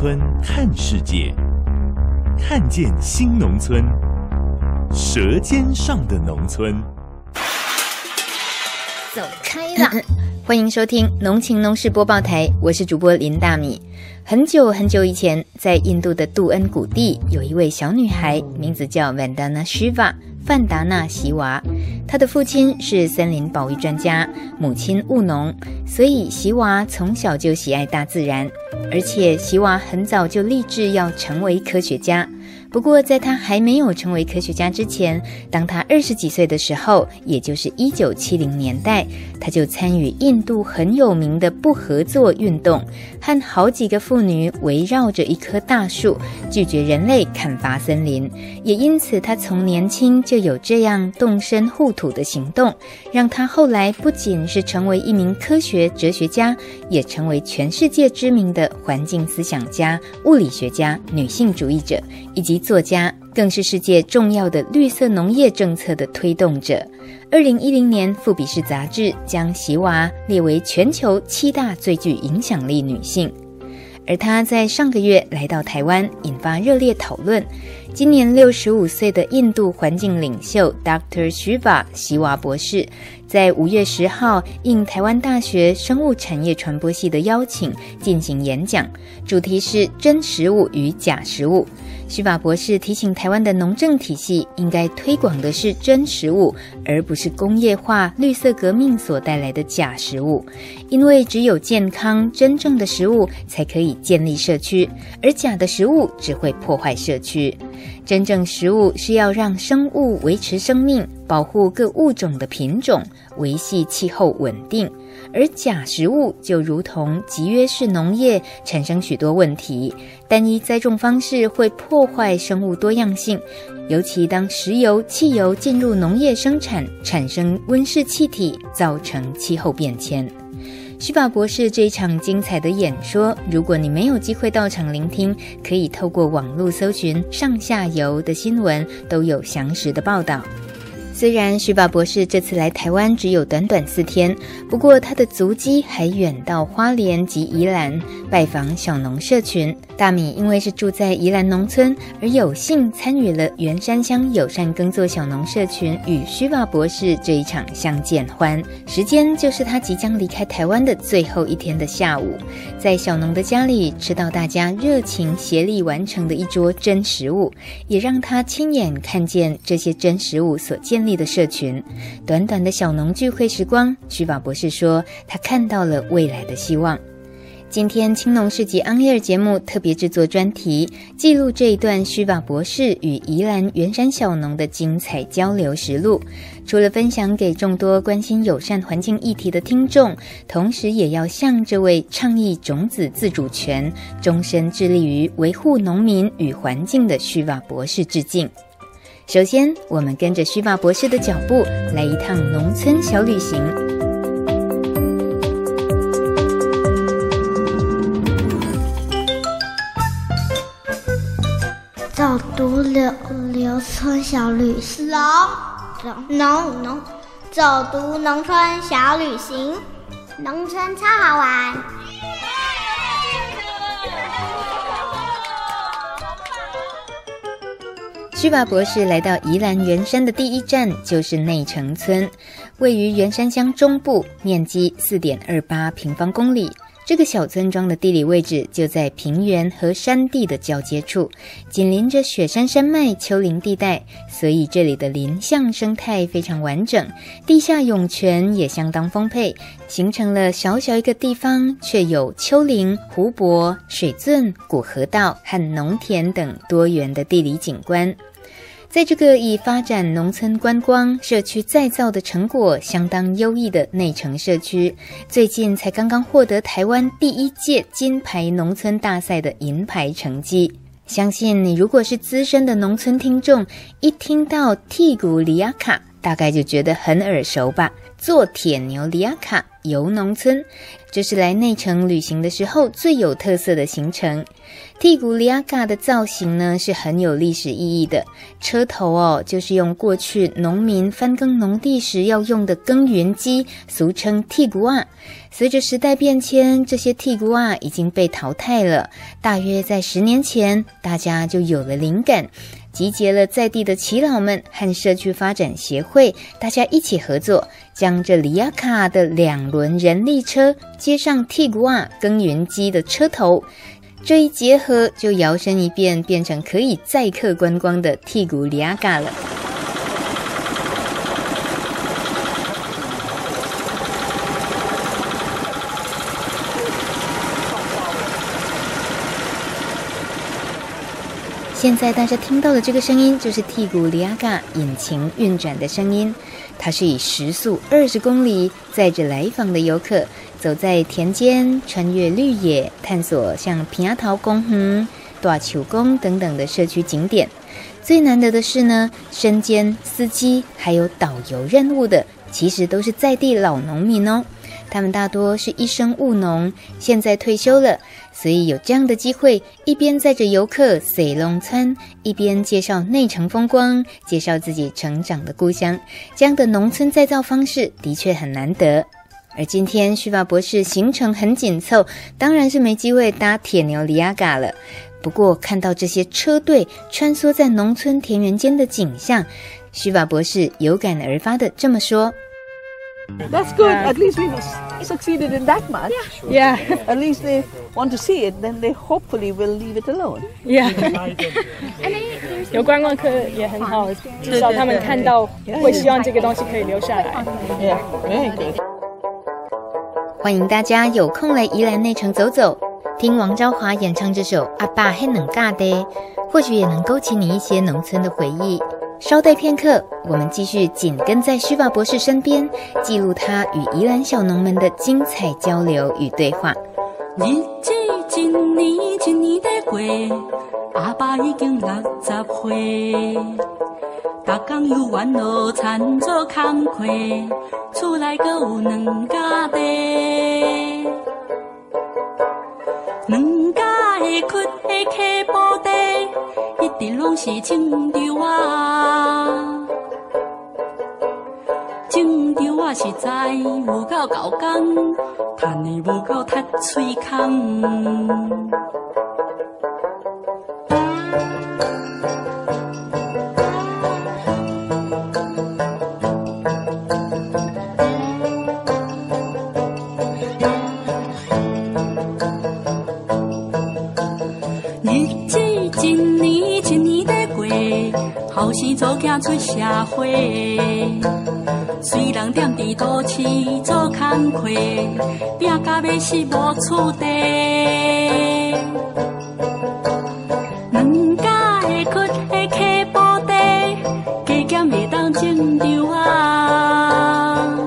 村看世界，看见新农村，舌尖上的农村。走开了！欢迎收听农情农事播报台，我是主播林大米。很久很久以前，在印度的杜恩谷地，有一位小女孩，名字叫 Vandana Shiva 范达纳·席娃。他的父亲是森林保育专家，母亲务农，所以席娃从小就喜爱大自然，而且席娃很早就立志要成为科学家。不过，在他还没有成为科学家之前，当他二十几岁的时候，也就是一九七零年代，他就参与印度很有名的不合作运动，和好几个妇女围绕着一棵大树，拒绝人类砍伐森林。也因此，他从年轻就有这样动身护土的行动，让他后来不仅是成为一名科学哲学家，也成为全世界知名的环境思想家、物理学家、女性主义者，以及作家，更是世界重要的绿色农业政策的推动者。二零一零年，《富比士》杂志将席娃列为全球七大最具影响力女性。而她在上个月来到台湾，引发热烈讨论。今年六十五岁的印度环境领袖 Dr. Shiva 席娃博士，在五月十号应台湾大学生物产业传播系的邀请进行演讲，主题是真食物与假食物。徐法博士提醒台湾的农政体系应该推广的是真食物，而不是工业化、绿色革命所带来的假食物。因为只有健康、真正的食物才可以建立社区，而假的食物只会破坏社区。真正食物是要让生物维持生命，保护各物种的品种，维系气候稳定。而假食物就如同集约式农业，产生许多问题。单一栽种方式会破坏生物多样性，尤其当石油、汽油进入农业生产，产生温室气体，造成气候变迁。徐宝博士这一场精彩的演说，如果你没有机会到场聆听，可以透过网络搜寻上下游的新闻，都有详实的报道。虽然徐宝博士这次来台湾只有短短四天，不过他的足迹还远到花莲及宜兰拜访小农社群。大米因为是住在宜兰农村，而有幸参与了员山乡友善耕作小农社群与徐宝博士这一场相见欢。时间就是他即将离开台湾的最后一天的下午，在小农的家里吃到大家热情协力完成的一桌真食物，也让他亲眼看见这些真食物所建立的社群。短短的小农聚会时光，徐法博士说，他看到了未来的希望。今天青农市集 On Air 节目特别制作专题，记录这一段徐法博士与宜兰员山小农的精彩交流实录。除了分享给众多关心友善环境议题的听众，同时也要向这位倡议种子自主权、终身致力于维护农民与环境的徐法博士致敬。首先，我们跟着徐法博士的脚步，来一趟农村小旅行。走读柳柳村小旅行，农农农，走读农村小旅行，农村超好玩。徐法博士来到宜兰圆山的第一站就是内城村，位于圆山乡中部，面积四点二八平方公里。这个小村庄的地理位置就在平原和山地的交接处，紧邻着雪山山脉、丘陵地带，所以这里的林相生态非常完整，地下涌泉也相当丰沛，形成了小小一个地方却有丘陵、湖泊、水圳、古河道和农田等多元的地理景观。在这个以发展农村观光、社区再造的成果相当优异的内城社区，最近才刚刚获得台湾第一届金牌农村大赛的银牌成绩。相信你如果是资深的农村听众，一听到剔骨里亚卡，大概就觉得很耳熟吧？坐铁牛里亚卡游农村，这是来内城旅行的时候最有特色的行程。剔骨里亚嘎的造型呢，是很有历史意义的。车头哦，就是用过去农民翻耕农地时要用的耕耘机，俗称剔骨啊。随着时代变迁，这些剔骨啊已经被淘汰了。大约在十年前，大家就有了灵感。集结了在地的耆老们和社区发展协会，大家一起合作，将这里亚卡的两轮人力车接上剔骨瓦耕耘机的车头，这一结合就摇身一变，变成可以载客观光的剔骨里亚卡了。现在大家听到的这个声音，就是剔骨里亚嘎引擎运转的声音。它是以时速二十公里载着来访的游客，走在田间，穿越绿野，探索像平阿桃公园、大树公等等的社区景点。最难得的是呢，身兼司机还有导游任务的，其实都是在地老农民哦。他们大多是一生务农，现在退休了。所以有这样的机会，一边载着游客随农村，一边介绍内城风光，介绍自己成长的故乡，这样的农村再造方式的确很难得。而今天旭发博士行程很紧凑，当然是没机会搭铁牛里亚嘎了。不过看到这些车队穿梭在农村田园间的景象，旭发博士有感而发的这么说。That's good. At least we've succeeded in that much. Yeah. At least they want to see it, then they hopefully will leave it alone. Yeah. 有观光客也很好，至少他们看到会希望这个东西可以留下来。Yeah, very good. 欢迎大家有空来宜兰内城走走，听王昭华演唱这首《阿爸很能尬的》，或许也能勾起你一些农村的回忆。稍待片刻，我们继续紧跟在虚发博士身边，记录他与宜兰小农们的精彩交流与对话。日子一年一年在过，阿爸已经六十岁，逐工游园路田做工课，厝内阁有两家地，两家会ขุ的溪埔地。一直拢是种稻啊，种稻啊实在无够够工，赚的无够脱喙空。后生做囝出社会，虽然踮伫都市做工课，拼甲要死无厝地。两家会ขุ的溪埔地，加减会当种稻啊，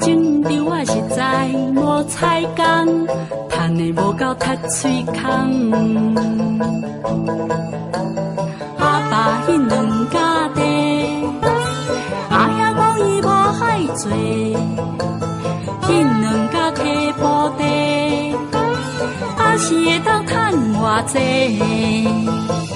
种稻啊实在无菜工，赚的无够脱喙空。是会当趁偌济。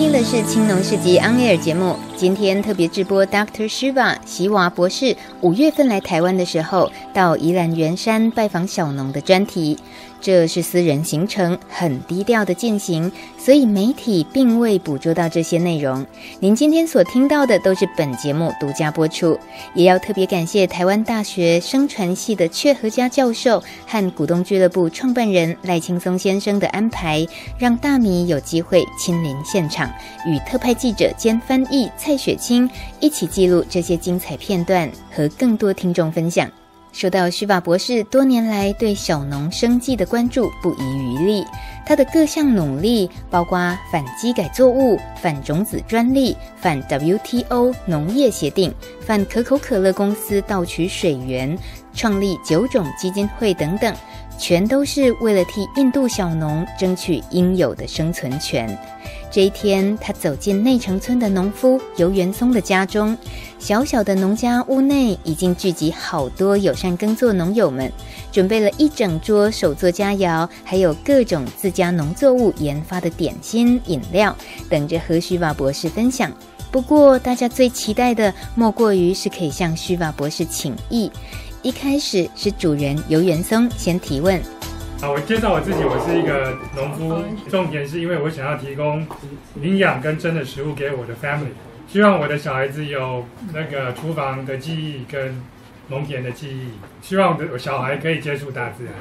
听的是《青农市集 On Air》节目。今天特别直播，Dr. Shiva 席娃博士五月份来台湾的时候，到宜兰圆山拜访小农的专题。这是私人行程，很低调的进行，所以媒体并未捕捉到这些内容。您今天所听到的都是本节目独家播出。也要特别感谢台湾大学生传系的阙和嘉教授和股东俱乐部创办人赖青松先生的安排，让大米有机会亲临现场，与特派记者兼翻译蔡雪清一起记录这些精彩片段，和更多听众分享。受到徐法博士多年来对小农生计的关注不遗余力，他的各项努力包括反机改作物、反种子专利、反 WTO 农业协定、反可口可乐公司盗取水源、创立九种基金会等等，全都是为了替印度小农争取应有的生存权。这一天，他走进内城村的农夫游元松的家中。小小的农家屋内已经聚集好多友善耕作农友们，准备了一整桌手作佳肴，还有各种自家农作物研发的点心饮料，等着和徐瓦博士分享。不过，大家最期待的莫过于是可以向徐瓦博士请益。一开始是主人游元松先提问。好，我介绍我自己，我是一个农夫。重点是因为我想要提供营养跟真的食物给我的 family，希望我的小孩子有那个厨房的记忆跟农田的记忆，希望我的小孩可以接触大自然。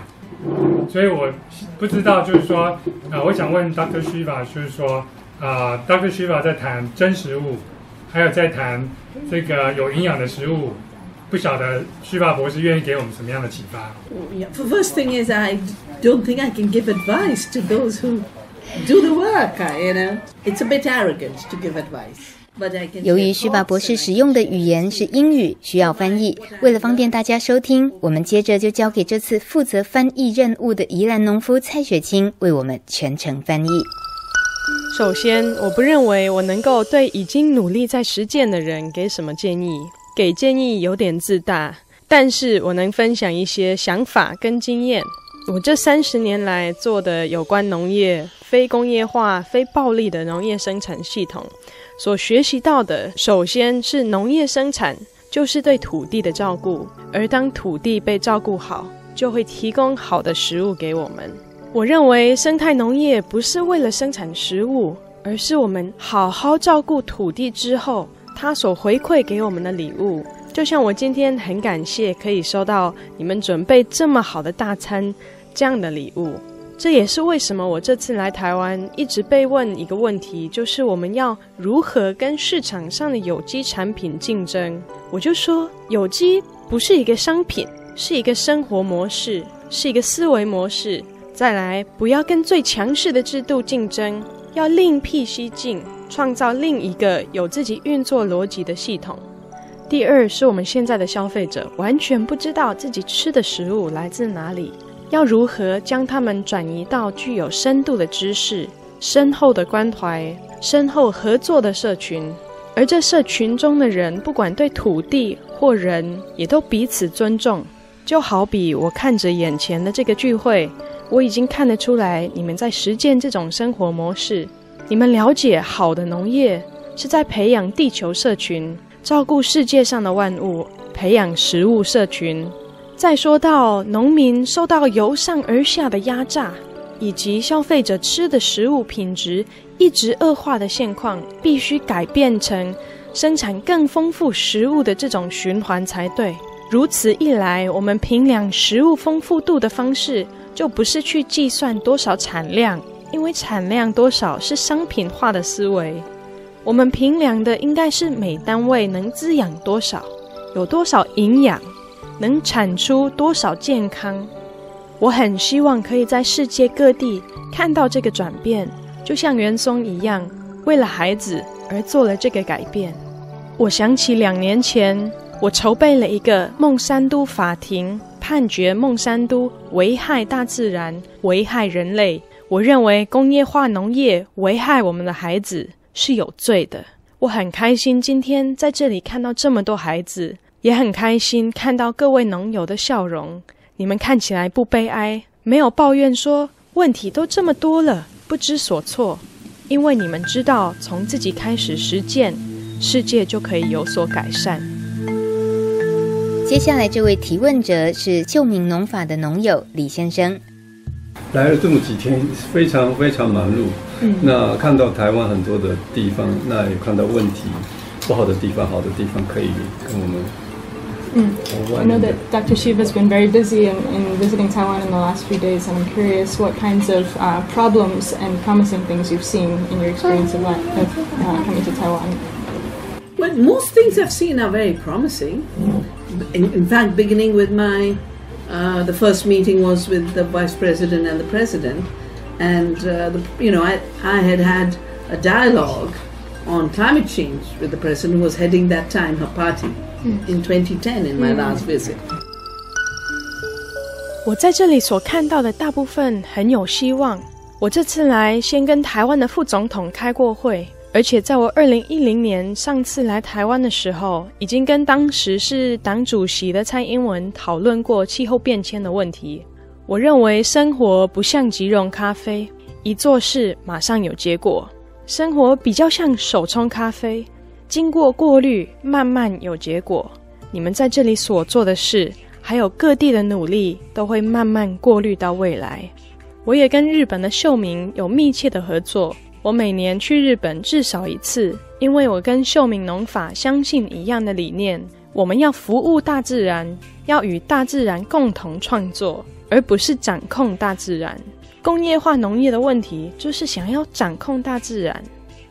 所以我不知道，就是说，啊、呃，我想问 Dr. Shiva，就是说，啊、呃、，Dr. Shiva 在谈真食物，还有在谈这个有营养的食物。不晓得徐法博士愿意给我们什么样的启发？The first thing is I don't think I can give advice to those who do the work. You know, it's a bit arrogant to give advice. But I can. 由于徐巴博士使用的语言是英语，需要翻译。为了方便大家收听，我们接着就交给这次负责翻译任务的宜兰农夫蔡雪清为我们全程翻译。首先，我不认为我能够对已经努力在实践的人给什么建议。给建议有点自大，但是我能分享一些想法跟经验。我这三十年来做的有关农业、非工业化、非暴力的农业生产系统，所学习到的，首先是农业生产就是对土地的照顾，而当土地被照顾好，就会提供好的食物给我们。我认为生态农业不是为了生产食物，而是我们好好照顾土地之后。他所回馈给我们的礼物，就像我今天很感谢可以收到你们准备这么好的大餐这样的礼物。这也是为什么我这次来台湾一直被问一个问题，就是我们要如何跟市场上的有机产品竞争。我就说，有机不是一个商品，是一个生活模式，是一个思维模式。再来，不要跟最强势的制度竞争，要另辟蹊径。创造另一个有自己运作逻辑的系统。第二是我们现在的消费者完全不知道自己吃的食物来自哪里，要如何将它们转移到具有深度的知识、深厚的关怀、深厚合作的社群，而这社群中的人，不管对土地或人，也都彼此尊重。就好比我看着眼前的这个聚会，我已经看得出来，你们在实践这种生活模式。你们了解，好的农业是在培养地球社群，照顾世界上的万物，培养食物社群。再说到农民受到由上而下的压榨，以及消费者吃的食物品质一直恶化的现况，必须改变成生产更丰富食物的这种循环才对。如此一来，我们评量食物丰富度的方式，就不是去计算多少产量。因为产量多少是商品化的思维，我们评量的应该是每单位能滋养多少，有多少营养，能产出多少健康。我很希望可以在世界各地看到这个转变，就像元松一样，为了孩子而做了这个改变。我想起两年前，我筹备了一个孟山都法庭判决孟山都危害大自然、危害人类。我认为工业化农业危害我们的孩子是有罪的。我很开心今天在这里看到这么多孩子，也很开心看到各位农友的笑容。你们看起来不悲哀，没有抱怨说问题都这么多了，不知所措。因为你们知道，从自己开始实践，世界就可以有所改善。接下来这位提问者是秀明农法的农友李先生。来了这么几天，非常非常忙碌。嗯，那看到台湾很多的地方，那也看到问题不好的地方，好的地方可以跟我们。嗯，I know that Dr. Shiva has been very busy in, in visiting Taiwan in the last few days, and I'm curious what kinds of uh, problems and promising things you've seen in your experience of, of uh, coming to Taiwan. Well, most things I've seen are very promising. In, in fact, beginning with my uh, the first meeting was with the vice president and the president, and uh, the, you know I, I had had a dialogue on climate change with the president who was heading that time her party in 2010 in my last visit. 我在这里所看到的大部分很有希望。我这次来先跟台湾的副总统开过会。而且在我二零一零年上次来台湾的时候，已经跟当时是党主席的蔡英文讨论过气候变迁的问题。我认为生活不像即溶咖啡，一做事马上有结果。生活比较像手冲咖啡，经过过滤，慢慢有结果。你们在这里所做的事，还有各地的努力，都会慢慢过滤到未来。我也跟日本的秀明有密切的合作。我每年去日本至少一次，因为我跟秀明农法相信一样的理念，我们要服务大自然，要与大自然共同创作，而不是掌控大自然。工业化农业的问题就是想要掌控大自然。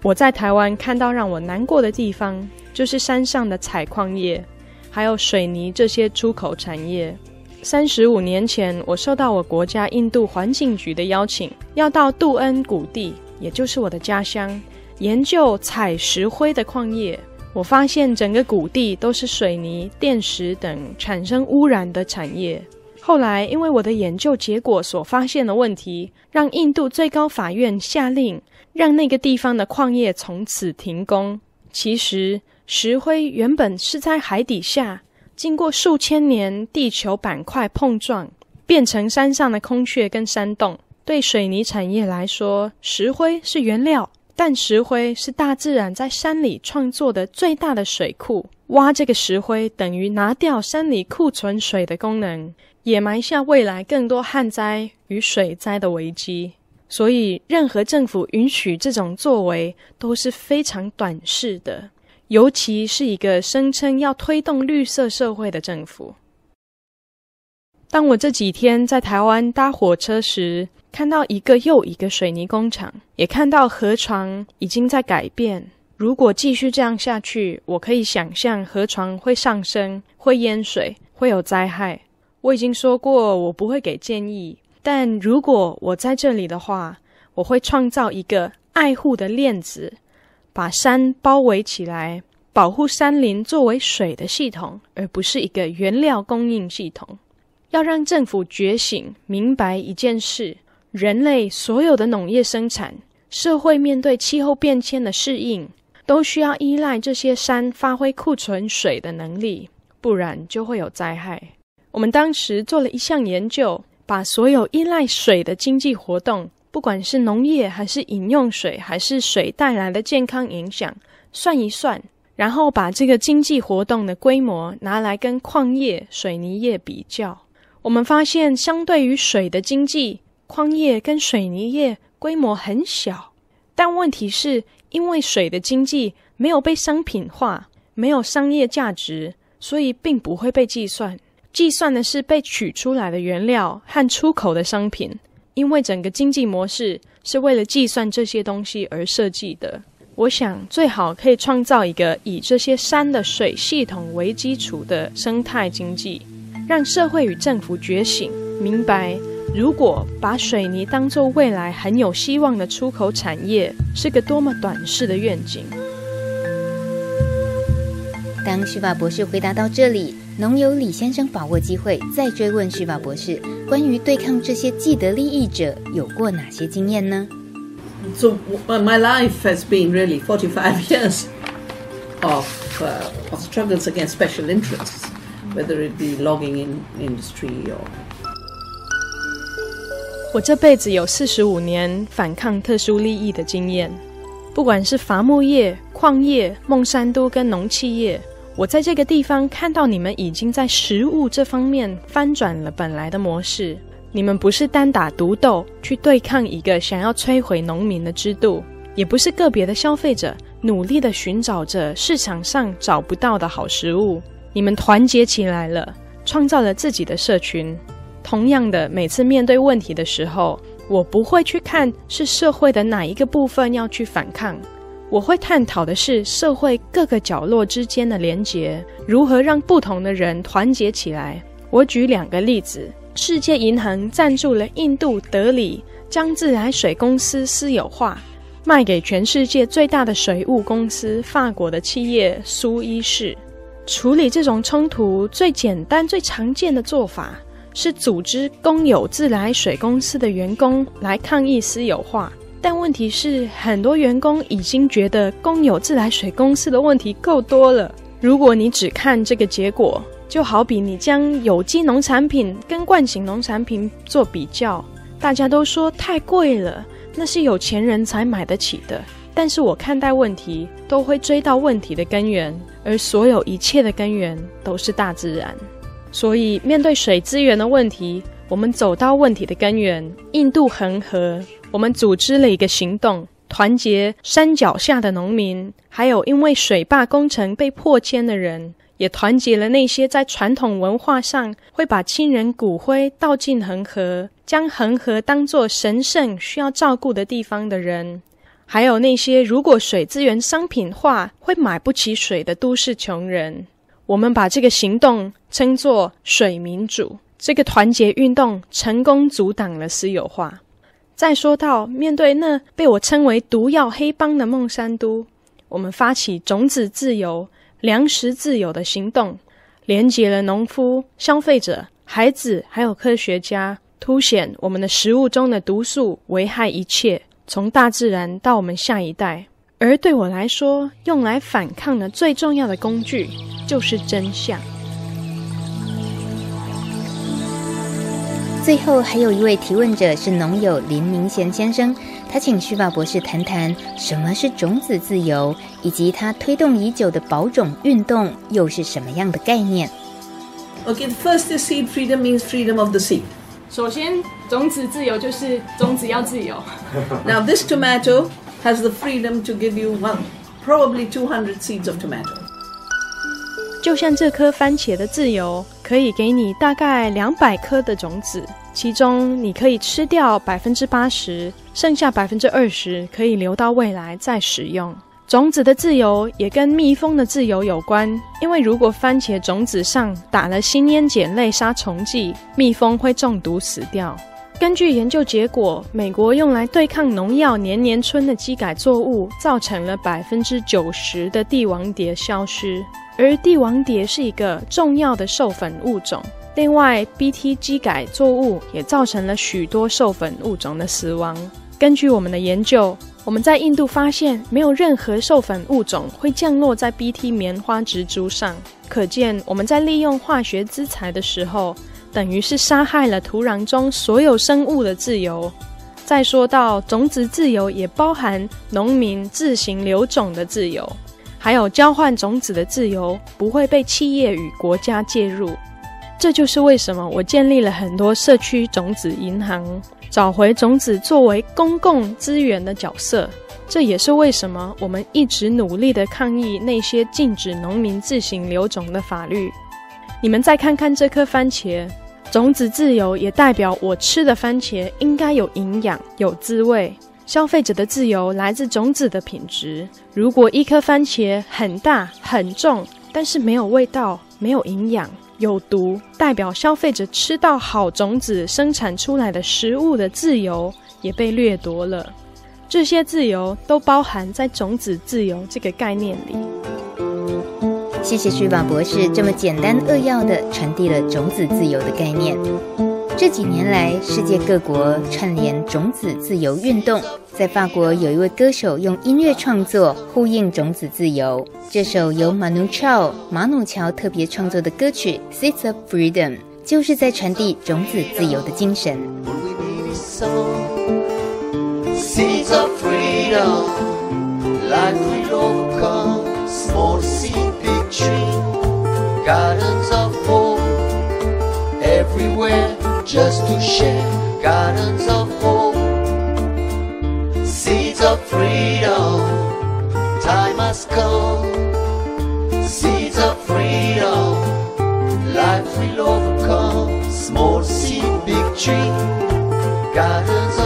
我在台湾看到让我难过的地方，就是山上的采矿业，还有水泥这些出口产业。三十五年前，我受到我国家印度环境局的邀请，要到杜恩谷地。也就是我的家乡，研究采石灰的矿业，我发现整个谷地都是水泥、电石等产生污染的产业。后来，因为我的研究结果所发现的问题，让印度最高法院下令，让那个地方的矿业从此停工。其实，石灰原本是在海底下，经过数千年地球板块碰撞，变成山上的空穴跟山洞。对水泥产业来说，石灰是原料，但石灰是大自然在山里创作的最大的水库。挖这个石灰等于拿掉山里库存水的功能，也埋下未来更多旱灾与水灾的危机。所以，任何政府允许这种作为都是非常短视的，尤其是一个声称要推动绿色社会的政府。当我这几天在台湾搭火车时，看到一个又一个水泥工厂，也看到河床已经在改变。如果继续这样下去，我可以想象河床会上升，会淹水，会有灾害。我已经说过，我不会给建议。但如果我在这里的话，我会创造一个爱护的链子，把山包围起来，保护山林作为水的系统，而不是一个原料供应系统。要让政府觉醒，明白一件事。人类所有的农业生产，社会面对气候变迁的适应，都需要依赖这些山发挥库存水的能力，不然就会有灾害。我们当时做了一项研究，把所有依赖水的经济活动，不管是农业还是饮用水，还是水带来的健康影响，算一算，然后把这个经济活动的规模拿来跟矿业、水泥业比较，我们发现，相对于水的经济，矿业跟水泥业规模很小，但问题是，因为水的经济没有被商品化，没有商业价值，所以并不会被计算。计算的是被取出来的原料和出口的商品，因为整个经济模式是为了计算这些东西而设计的。我想，最好可以创造一个以这些山的水系统为基础的生态经济，让社会与政府觉醒，明白。如果把水泥当作未来很有希望的出口产业，是个多么短视的愿景。当徐法博士回答到这里，农友李先生把握机会再追问徐法博士，关于对抗这些既得利益者有过哪些经验呢？So my life has been really forty-five years of uh, of struggles against special interests, whether it be logging in industry or 我这辈子有四十五年反抗特殊利益的经验，不管是伐木业、矿业、孟山都跟农企业，我在这个地方看到你们已经在食物这方面翻转了本来的模式。你们不是单打独斗去对抗一个想要摧毁农民的制度，也不是个别的消费者努力地寻找着市场上找不到的好食物。你们团结起来了，创造了自己的社群。同样的，每次面对问题的时候，我不会去看是社会的哪一个部分要去反抗，我会探讨的是社会各个角落之间的连结，如何让不同的人团结起来。我举两个例子。世界银行赞助了印度德里将自来水公司私有化，卖给全世界最大的水务公司法国的企业苏伊士。处理这种冲突最简单、最常见的做法是组织公有自来水公司的员工来抗议私有化。但问题是，很多员工已经觉得公有自来水公司的问题够多了。如果你只看这个结果，就好比你将有机农产品跟惯行农产品做比较，大家都说太贵了，那是有钱人才买得起的。但是我看待问题都会追到问题的根源，而所有一切的根源都是大自然。所以面对水资源的问题，我们走到问题的根源——印度恒河，我们组织了一个行动，团结山脚下的农民，还有因为水坝工程被迫迁的人。也团结了那些在传统文化上会把亲人骨灰倒进恒河，将恒河当作神圣需要照顾的地方的人，还有那些如果水资源商品化会买不起水的都市穷人。我们把这个行动称作“水民主”。这个团结运动成功阻挡了私有化。再说到面对那被我称为“毒药黑帮”的孟山都，我们发起种子自由。粮食自由的行动，连接了农夫、消费者、孩子，还有科学家，凸显我们的食物中的毒素危害一切，从大自然到我们下一代。而对我来说，用来反抗的最重要的工具就是真相。最后还有一位提问者是农友林明贤先生。他请徐宝博士谈谈什么是种子自由，以及他推动已久的保种运动又是什么样的概念？Okay, the first is seed freedom means freedom of the seed. 首先，种子自由就是种子要自由。Now, this tomato has the freedom to give you one, probably two hundred seeds of tomato. 就像这颗番茄的自由，可以给你大概两百颗的种子。其中你可以吃掉百分之八十，剩下百分之二十可以留到未来再使用。种子的自由也跟蜜蜂的自由有关，因为如果番茄种子上打了新烟碱类杀虫剂，蜜蜂会中毒死掉。根据研究结果，美国用来对抗农药年年春的基改作物，造成了百分之九十的帝王蝶消失，而帝王蝶是一个重要的授粉物种。另外，Bt 基改作物也造成了许多授粉物种的死亡。根据我们的研究，我们在印度发现没有任何授粉物种会降落在 Bt 棉花植株上，可见我们在利用化学资材的时候，等于是杀害了土壤中所有生物的自由。再说到种子自由，也包含农民自行留种的自由，还有交换种子的自由，不会被企业与国家介入。这就是为什么我建立了很多社区种子银行，找回种子作为公共资源的角色。这也是为什么我们一直努力地抗议那些禁止农民自行留种的法律。你们再看看这颗番茄，种子自由也代表我吃的番茄应该有营养、有滋味。消费者的自由来自种子的品质。如果一颗番茄很大很重，但是没有味道、没有营养。有毒，代表消费者吃到好种子生产出来的食物的自由也被掠夺了。这些自由都包含在种子自由这个概念里。谢谢徐宝博士这么简单扼要地传递了种子自由的概念。这几年来，世界各国串联种子自由运动。在法国，有一位歌手用音乐创作呼应种子自由。这首由马努乔马努乔特别创作的歌曲《Seeds of Freedom》，就是在传递种子自由的精神。Life will overcome small seed, big tree. Gardens of hope everywhere just to share. Gardens of hope, seeds of freedom. Time has come, seeds of freedom. Life will overcome small seed, big tree. Gardens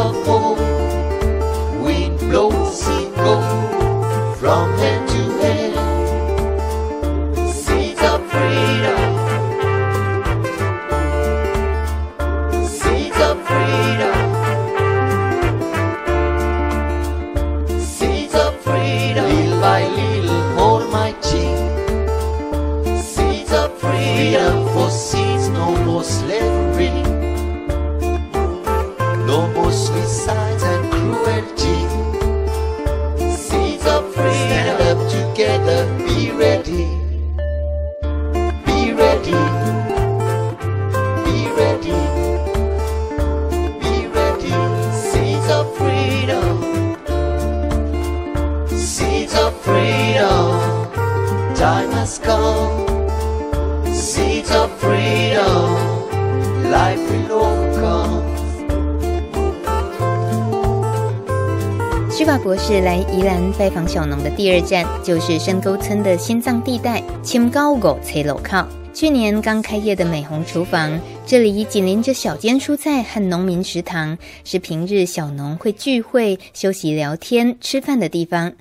访小农的第二站，就是深沟村的心脏地带青高狗崔楼靠。去年刚开业的美红厨房，这里紧邻着小间蔬菜和农民食堂，是平日小农会聚会、休息、聊天、吃饭的地方。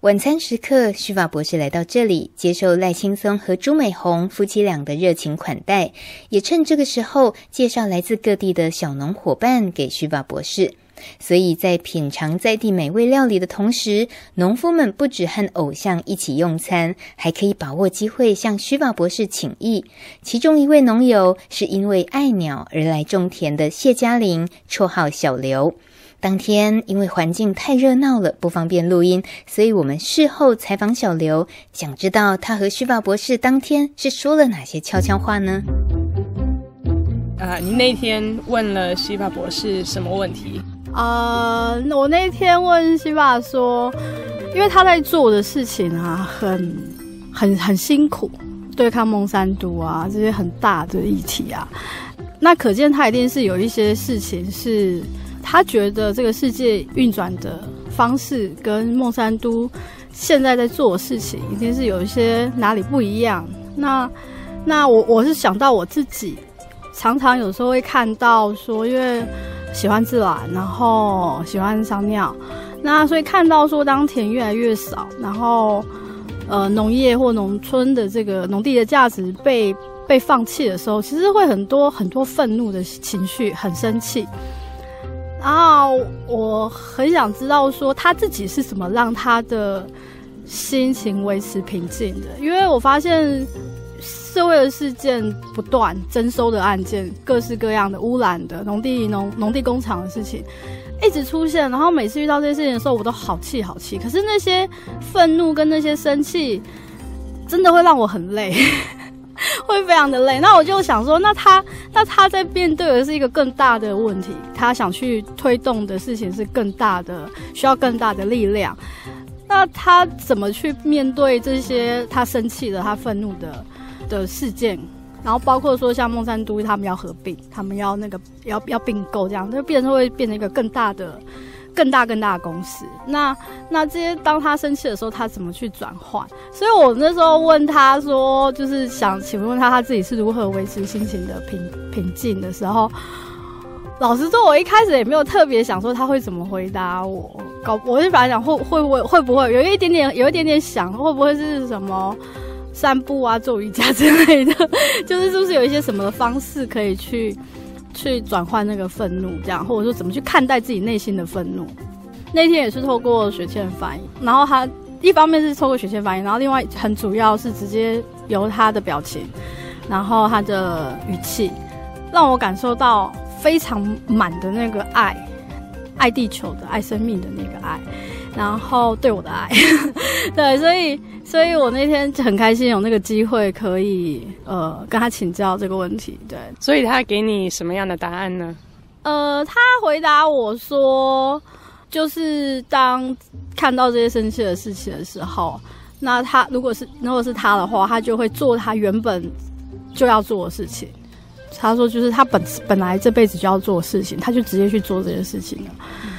晚餐时刻，施法博士来到这里，接受赖青松和朱美红夫妻俩的热情款待，也趁这个时候介绍来自各地的小农伙伴给施法博士。所以在品尝在地美味料理的同时，农夫们不只和偶像一起用餐，还可以把握机会向施法博士请益。其中一位农友是因为爱鸟而来种田的谢嘉玲，绰号小刘。当天因为环境太热闹了，不方便录音，所以我们事后采访小刘，想知道他和施法博士当天是说了哪些悄悄话呢？啊，你那天问了施法博士什么问题？啊、呃，我那天问西爸说，因为他在做的事情啊，很很很辛苦，对抗孟山都啊这些很大的议题啊，那可见他一定是有一些事情是他觉得这个世界运转的方式跟孟山都现在在做的事情，一定是有一些哪里不一样。那那我我是想到我自己，常常有时候会看到说，因为。喜欢自然，然后喜欢赏鸟，那所以看到说，当田越来越少，然后呃农业或农村的这个农地的价值被被放弃的时候，其实会很多很多愤怒的情绪，很生气。然后我很想知道说他自己是怎么让他的心情维持平静的，因为我发现。社会的事件不断，征收的案件，各式各样的污染的农地、农农地工厂的事情一直出现。然后每次遇到这些事情的时候，我都好气好气。可是那些愤怒跟那些生气，真的会让我很累，会非常的累。那我就想说，那他那他在面对的是一个更大的问题，他想去推动的事情是更大的，需要更大的力量。那他怎么去面对这些他生气的、他愤怒的？的事件，然后包括说像孟山都他们要合并，他们要那个要要并购这样，就变成会变成一个更大的、更大更大的公司。那那这些当他生气的时候，他怎么去转换？所以我那时候问他说，就是想请问他他自己是如何维持心情的平平静的时候，老实说，我一开始也没有特别想说他会怎么回答我，搞我就本来想会会不会会不会有一点点有一点点想会不会是什么。散步啊，做瑜伽之类的，就是是不是有一些什么的方式可以去去转换那个愤怒，这样，或者说怎么去看待自己内心的愤怒？那天也是透过雪倩翻译，然后他一方面是透过雪倩翻译，然后另外很主要是直接由他的表情，然后他的语气，让我感受到非常满的那个爱，爱地球的爱生命的那个爱，然后对我的爱，对，所以。所以我那天很开心有那个机会可以呃跟他请教这个问题，对。所以他给你什么样的答案呢？呃，他回答我说，就是当看到这些生气的事情的时候，那他如果是如果是他的话，他就会做他原本就要做的事情。他说，就是他本本来这辈子就要做的事情，他就直接去做这件事情了。嗯、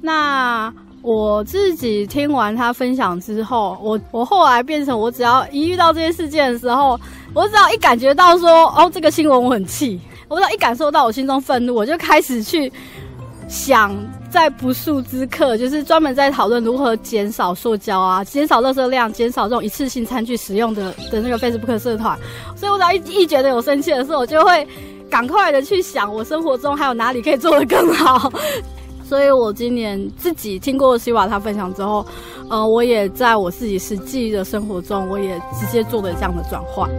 那我自己听完他分享之后，我我后来变成，我只要一遇到这些事件的时候，我只要一感觉到说，哦，这个新闻我很气，我只要一感受到我心中愤怒，我就开始去想，在不速之客，就是专门在讨论如何减少塑胶啊，减少垃圾量，减少这种一次性餐具使用的的那个 Facebook 社团。所以我只要一一觉得有生气的时候，我就会赶快的去想，我生活中还有哪里可以做得更好。所以我今年自己听过希瓦他分享之后，呃，我也在我自己实际的生活中，我也直接做了这样的转换。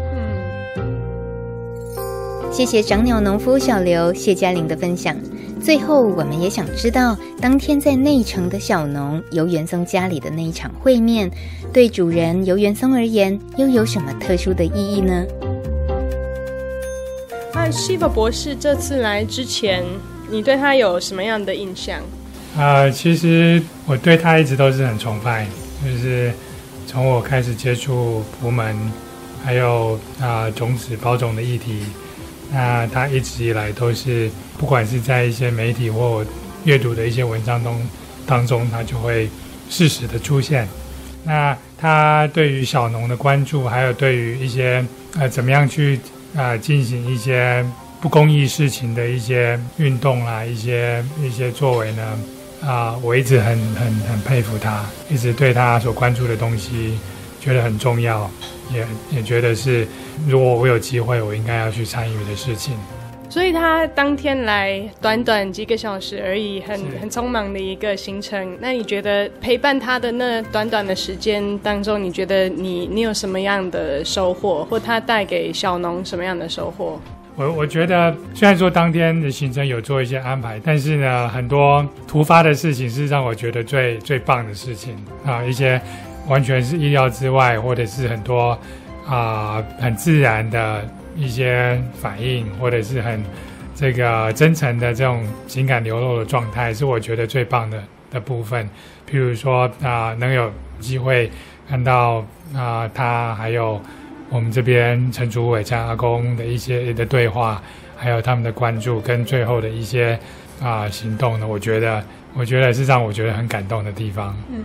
谢谢长鸟农夫小刘谢嘉玲的分享。最后，我们也想知道，当天在内城的小农游元松家里的那一场会面，对主人游元松而言，又有什么特殊的意义呢？那 Shiva 博士这次来之前，你对他有什么样的印象？呃，其实我对他一直都是很崇拜，就是从我开始接触朴门，还有啊、种子保种的议题。那他一直以来都是，不管是在一些媒体或阅读的一些文章中当中，他就会适时的出现。那他对于小农的关注，还有对于一些呃怎么样去呃进行一些不公益事情的一些运动啊，一些一些作为呢，啊、呃，我一直很很很佩服他，一直对他所关注的东西觉得很重要。也也觉得是，如果我有机会，我应该要去参与的事情。所以他当天来，短短几个小时而已，很很匆忙的一个行程。那你觉得陪伴他的那短短的时间当中，你觉得你你有什么样的收获，或他带给小农什么样的收获？我我觉得，虽然说当天的行程有做一些安排，但是呢，很多突发的事情是让我觉得最最棒的事情啊，一些。完全是意料之外，或者是很多啊、很自然的一些反应，或者是很这个真诚的这种情感流露的状态，是我觉得最棒的的部分。譬如说啊、能有机会看到啊、他还有我们这边陈竹伟加阿公的一些的对话，还有他们的关注跟最后的一些啊、呃、行动呢，我觉得我觉得是让我觉得很感动的地方。嗯。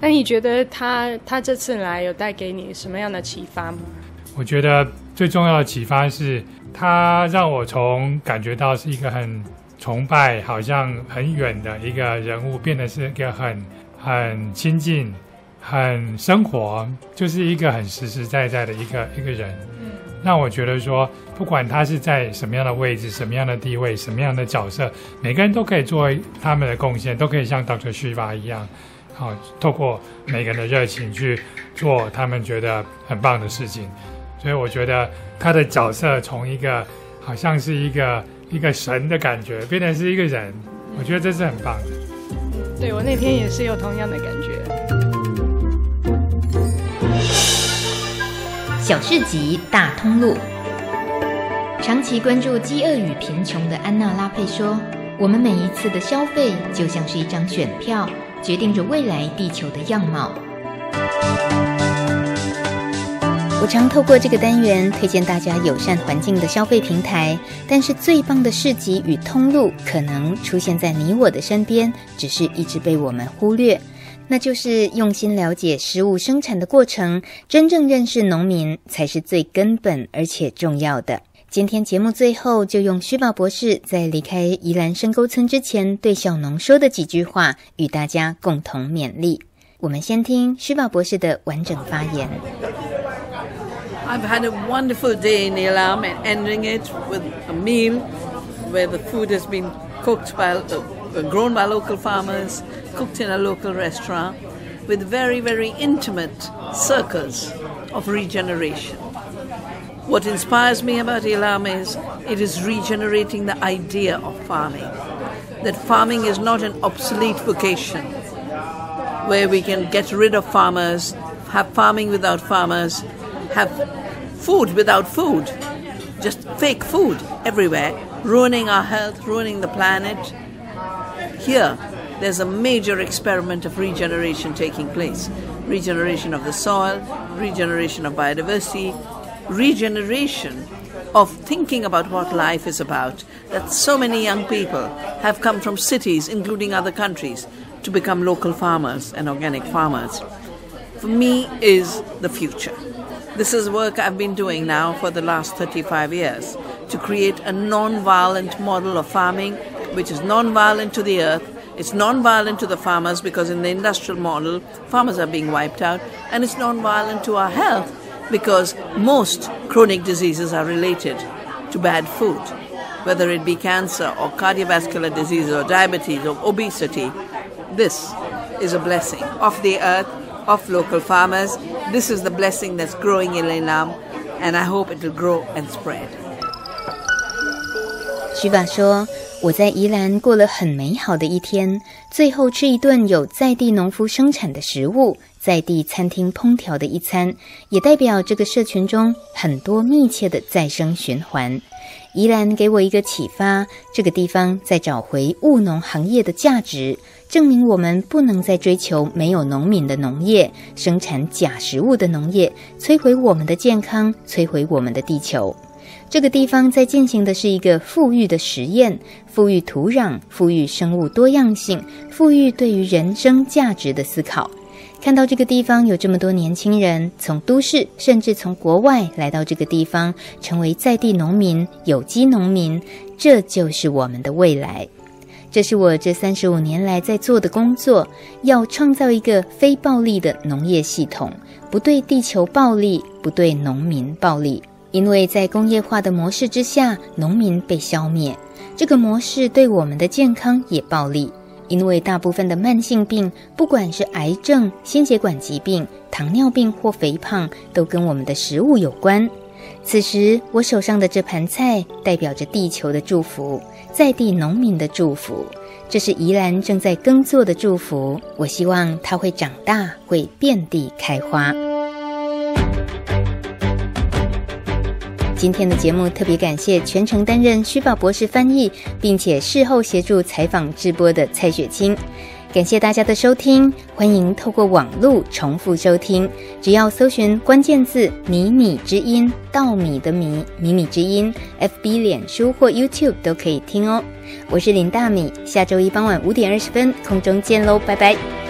那你觉得他他这次来有带给你什么样的启发吗？我觉得最重要的启发是，他让我从感觉到是一个很崇拜、好像很远的一个人物，变得是一个很很亲近、很生活，就是一个很实实在在的一个一个人。嗯，让我觉得说，不管他是在什么样的位置、什么样的地位、什么样的角色，每个人都可以做他们的贡献，都可以像 Dr. Shiva 一样。好，透过每个人的热情去做他们觉得很棒的事情，所以我觉得他的角色从一个好像是一个一个神的感觉，变成是一个人，我觉得这是很棒的。对，我那天也是有同样的感觉。小市集大通路，长期关注饥饿与贫穷的安娜拉佩说：“我们每一次的消费就像是一张选票。”决定着未来地球的样貌。我常透过这个单元推荐大家友善环境的消费平台，但是最棒的市集与通路可能出现在你我的身边，只是一直被我们忽略。那就是用心了解食物生产的过程，真正认识农民才是最根本而且重要的。今天节目最后，就用须宝博士在离开宜兰深沟村之前对小农说的几句话，与大家共同勉励。我们先听须宝博士的完整发言。I've had a wonderful day in Ilam and ending it with a meal where the food has been cooked by, uh, grown by local farmers, cooked in a local restaurant, with very, very intimate circles of regeneration. What inspires me about Ilam is it is regenerating the idea of farming. That farming is not an obsolete vocation where we can get rid of farmers, have farming without farmers, have food without food, just fake food everywhere, ruining our health, ruining the planet. Here, there's a major experiment of regeneration taking place regeneration of the soil, regeneration of biodiversity, regeneration of thinking about what life is about. That so many young people have come from cities, including other countries, to become local farmers and organic farmers. For me, is the future. This is work I've been doing now for the last 35 years to create a non-violent model of farming which is non-violent to the earth it's non-violent to the farmers because in the industrial model, farmers are being wiped out, and it's non-violent to our health because most chronic diseases are related to bad food, whether it be cancer or cardiovascular disease or diabetes or obesity. This is a blessing of the earth, of local farmers. This is the blessing that's growing in Ilam, and I hope it will grow and spread. 徐法说。 我在宜兰过了很美好的一天，最后吃一顿有在地农夫生产的食物，在地餐厅烹调的一餐，也代表这个社群中很多密切的再生循环。宜兰给我一个启发，这个地方在找回务农行业的价值，证明我们不能再追求没有农民的农业，生产假食物的农业，摧毁我们的健康，摧毁我们的地球。这个地方在进行的是一个富裕的实验，富裕土壤，富裕生物多样性，富裕对于人生价值的思考。看到这个地方有这么多年轻人从都市，甚至从国外来到这个地方，成为在地农民、有机农民，这就是我们的未来。这是我这三十五年来在做的工作，要创造一个非暴力的农业系统，不对地球暴力，不对农民暴力。因为在工业化的模式之下，农民被消灭，这个模式对我们的健康也暴力。因为大部分的慢性病，不管是癌症、心血管疾病、糖尿病或肥胖，都跟我们的食物有关。此时，我手上的这盘菜代表着地球的祝福，在地农民的祝福。这是宜兰正在耕作的祝福。我希望它会长大，会遍地开花。今天的节目特别感谢全程担任虚报博士翻译，并且事后协助采访直播的蔡雪清。感谢大家的收听，欢迎透过网路重复收听，只要搜寻关键字“米米之音”、“稻米的米”、“米米之音 ”，FB、脸书或 YouTube 都可以听哦。我是林大米，下周一傍晚五点二十分空中见喽，拜拜。